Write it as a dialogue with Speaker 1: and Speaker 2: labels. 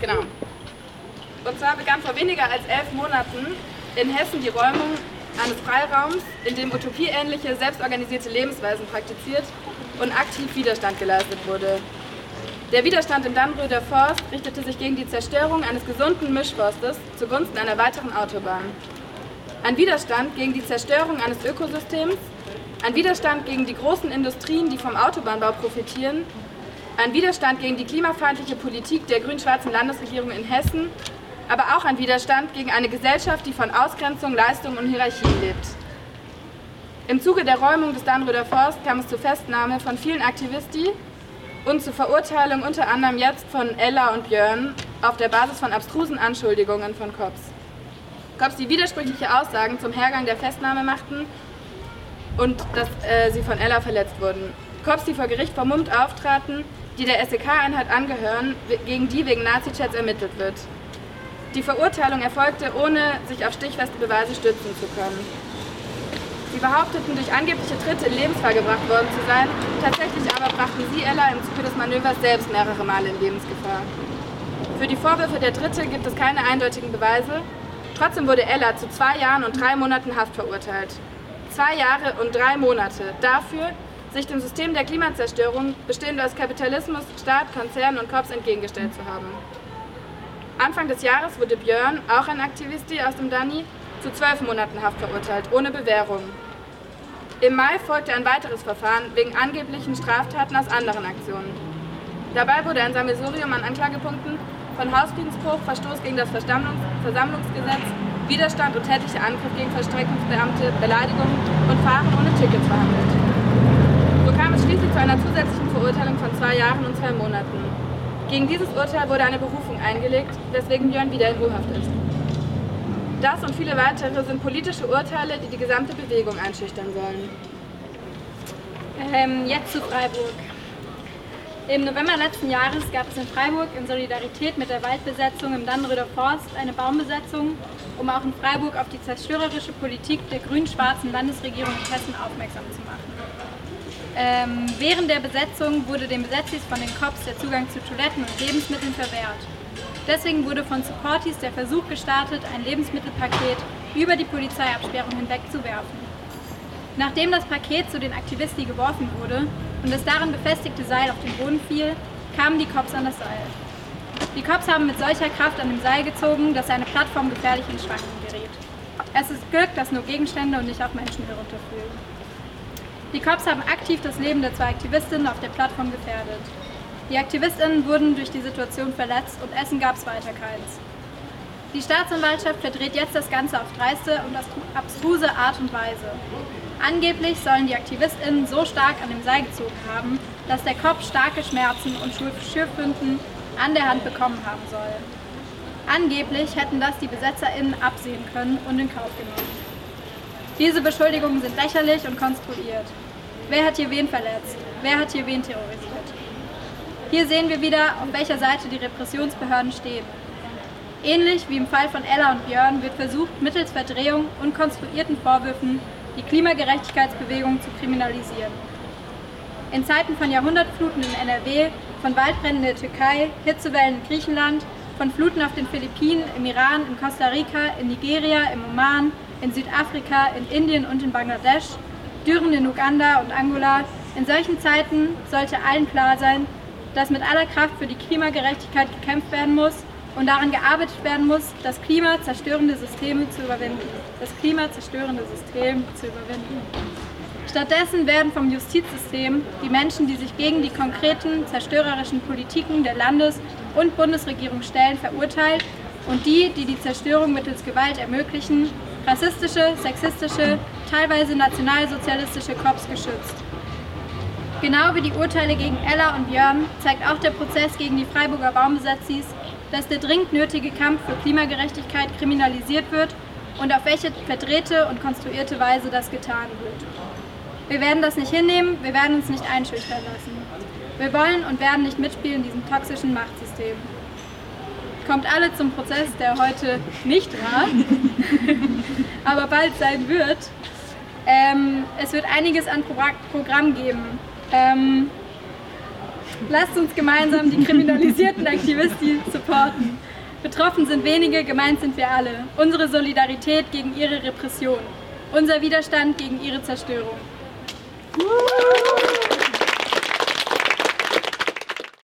Speaker 1: Genau. Und zwar begann vor weniger als elf Monaten in Hessen die Räumung eines Freiraums, in dem utopieähnliche, selbstorganisierte Lebensweisen praktiziert und aktiv Widerstand geleistet wurde. Der Widerstand im Dannröder Forst richtete sich gegen die Zerstörung eines gesunden Mischforstes zugunsten einer weiteren Autobahn. Ein Widerstand gegen die Zerstörung eines Ökosystems, ein Widerstand gegen die großen Industrien, die vom Autobahnbau profitieren, ein Widerstand gegen die klimafeindliche Politik der grün-schwarzen Landesregierung in Hessen, aber auch ein Widerstand gegen eine Gesellschaft, die von Ausgrenzung, Leistung und Hierarchien lebt. Im Zuge der Räumung des Dannröder Forst kam es zur Festnahme von vielen Aktivisti und zur Verurteilung unter anderem jetzt von Ella und Björn auf der Basis von abstrusen Anschuldigungen von Kops. Kops, die widersprüchliche Aussagen zum Hergang der Festnahme machten und dass äh, sie von Ella verletzt wurden. Kops, die vor Gericht vermummt auftraten, die der SEK-Einheit angehören, gegen die wegen Nazi-Chats ermittelt wird. Die Verurteilung erfolgte, ohne sich auf stichfeste Beweise stützen zu können. Sie behaupteten, durch angebliche Tritte in Lebensgefahr gebracht worden zu sein, tatsächlich aber brachten sie Ella im Zuge des Manövers selbst mehrere Male in Lebensgefahr. Für die Vorwürfe der Dritte gibt es keine eindeutigen Beweise. Trotzdem wurde Ella zu zwei Jahren und drei Monaten Haft verurteilt. Zwei Jahre und drei Monate dafür, sich dem System der Klimazerstörung, bestehend aus Kapitalismus, Staat, Konzernen und Korps, entgegengestellt zu haben. Anfang des Jahres wurde Björn, auch ein Aktivist aus dem Dani, zu zwölf Monaten Haft verurteilt, ohne Bewährung. Im Mai folgte ein weiteres Verfahren wegen angeblichen Straftaten aus anderen Aktionen. Dabei wurde ein Sammelsurium an Anklagepunkten von Hausfriedensbruch, Verstoß gegen das Versammlungsgesetz, Widerstand und tätlicher Angriff gegen Verstreckungsbeamte, Beleidigung und Fahren ohne Tickets verhandelt. Kam es schließlich zu einer zusätzlichen Verurteilung von zwei Jahren und zwei Monaten. Gegen dieses Urteil wurde eine Berufung eingelegt, weswegen Björn wieder in Ruhaft ist. Das und viele weitere sind politische Urteile, die die gesamte Bewegung einschüchtern sollen.
Speaker 2: Ähm, jetzt zu Freiburg. Im November letzten Jahres gab es in Freiburg in Solidarität mit der Waldbesetzung im Dannröder Forst eine Baumbesetzung, um auch in Freiburg auf die zerstörerische Politik der grün-schwarzen Landesregierung in Hessen aufmerksam zu machen. Ähm, während der Besetzung wurde den Besetzis von den Cops der Zugang zu Toiletten und Lebensmitteln verwehrt. Deswegen wurde von Supportis der Versuch gestartet, ein Lebensmittelpaket über die Polizeiabsperrung hinweg zu werfen. Nachdem das Paket zu den Aktivisten geworfen wurde und das darin befestigte Seil auf den Boden fiel, kamen die Cops an das Seil. Die Cops haben mit solcher Kraft an dem Seil gezogen, dass eine Plattform gefährlich in Schwanken geriet. Es ist Glück, dass nur Gegenstände und nicht auch Menschen herunterfielen. Die Cops haben aktiv das Leben der zwei Aktivistinnen auf der Plattform gefährdet. Die AktivistInnen wurden durch die Situation verletzt und Essen gab es weiter keins. Die Staatsanwaltschaft verdreht jetzt das Ganze auf dreiste und abstruse Art und Weise. Angeblich sollen die AktivistInnen so stark an dem Seil gezogen haben, dass der Kopf starke Schmerzen und Schürfwunden an der Hand bekommen haben soll. Angeblich hätten das die BesetzerInnen absehen können und in Kauf genommen. Diese Beschuldigungen sind lächerlich und konstruiert. Wer hat hier wen verletzt? Wer hat hier wen terrorisiert? Hier sehen wir wieder, auf welcher Seite die Repressionsbehörden stehen. Ähnlich wie im Fall von Ella und Björn wird versucht, mittels Verdrehung und konstruierten Vorwürfen die Klimagerechtigkeitsbewegung zu kriminalisieren. In Zeiten von Jahrhundertfluten in NRW, von Waldbränden in der Türkei, Hitzewellen in Griechenland, von Fluten auf den Philippinen, im Iran, in Costa Rica, in Nigeria, im Oman, in Südafrika, in Indien und in Bangladesch, Dürren in Uganda und Angola, in solchen Zeiten sollte allen klar sein, dass mit aller Kraft für die Klimagerechtigkeit gekämpft werden muss und daran gearbeitet werden muss, das klimazerstörende Systeme zu überwinden. Das klimazerstörende System zu überwinden. Stattdessen werden vom Justizsystem die Menschen, die sich gegen die konkreten zerstörerischen Politiken der Landes- und Bundesregierung stellen, verurteilt und die, die die Zerstörung mittels Gewalt ermöglichen, rassistische, sexistische, teilweise nationalsozialistische Cops geschützt. Genau wie die Urteile gegen Ella und Björn zeigt auch der Prozess gegen die Freiburger Baumbesatzis, dass der dringend nötige Kampf für Klimagerechtigkeit kriminalisiert wird und auf welche verdrehte und konstruierte Weise das getan wird. Wir werden das nicht hinnehmen, wir werden uns nicht einschüchtern lassen. Wir wollen und werden nicht mitspielen in diesem toxischen Machtsystem. Kommt alle zum Prozess, der heute nicht war, aber bald sein wird. Ähm, es wird einiges an Programm geben, ähm, Lasst uns gemeinsam die kriminalisierten Aktivisten supporten. Betroffen sind wenige, gemeint sind wir alle. Unsere Solidarität gegen ihre Repression. Unser Widerstand gegen ihre Zerstörung.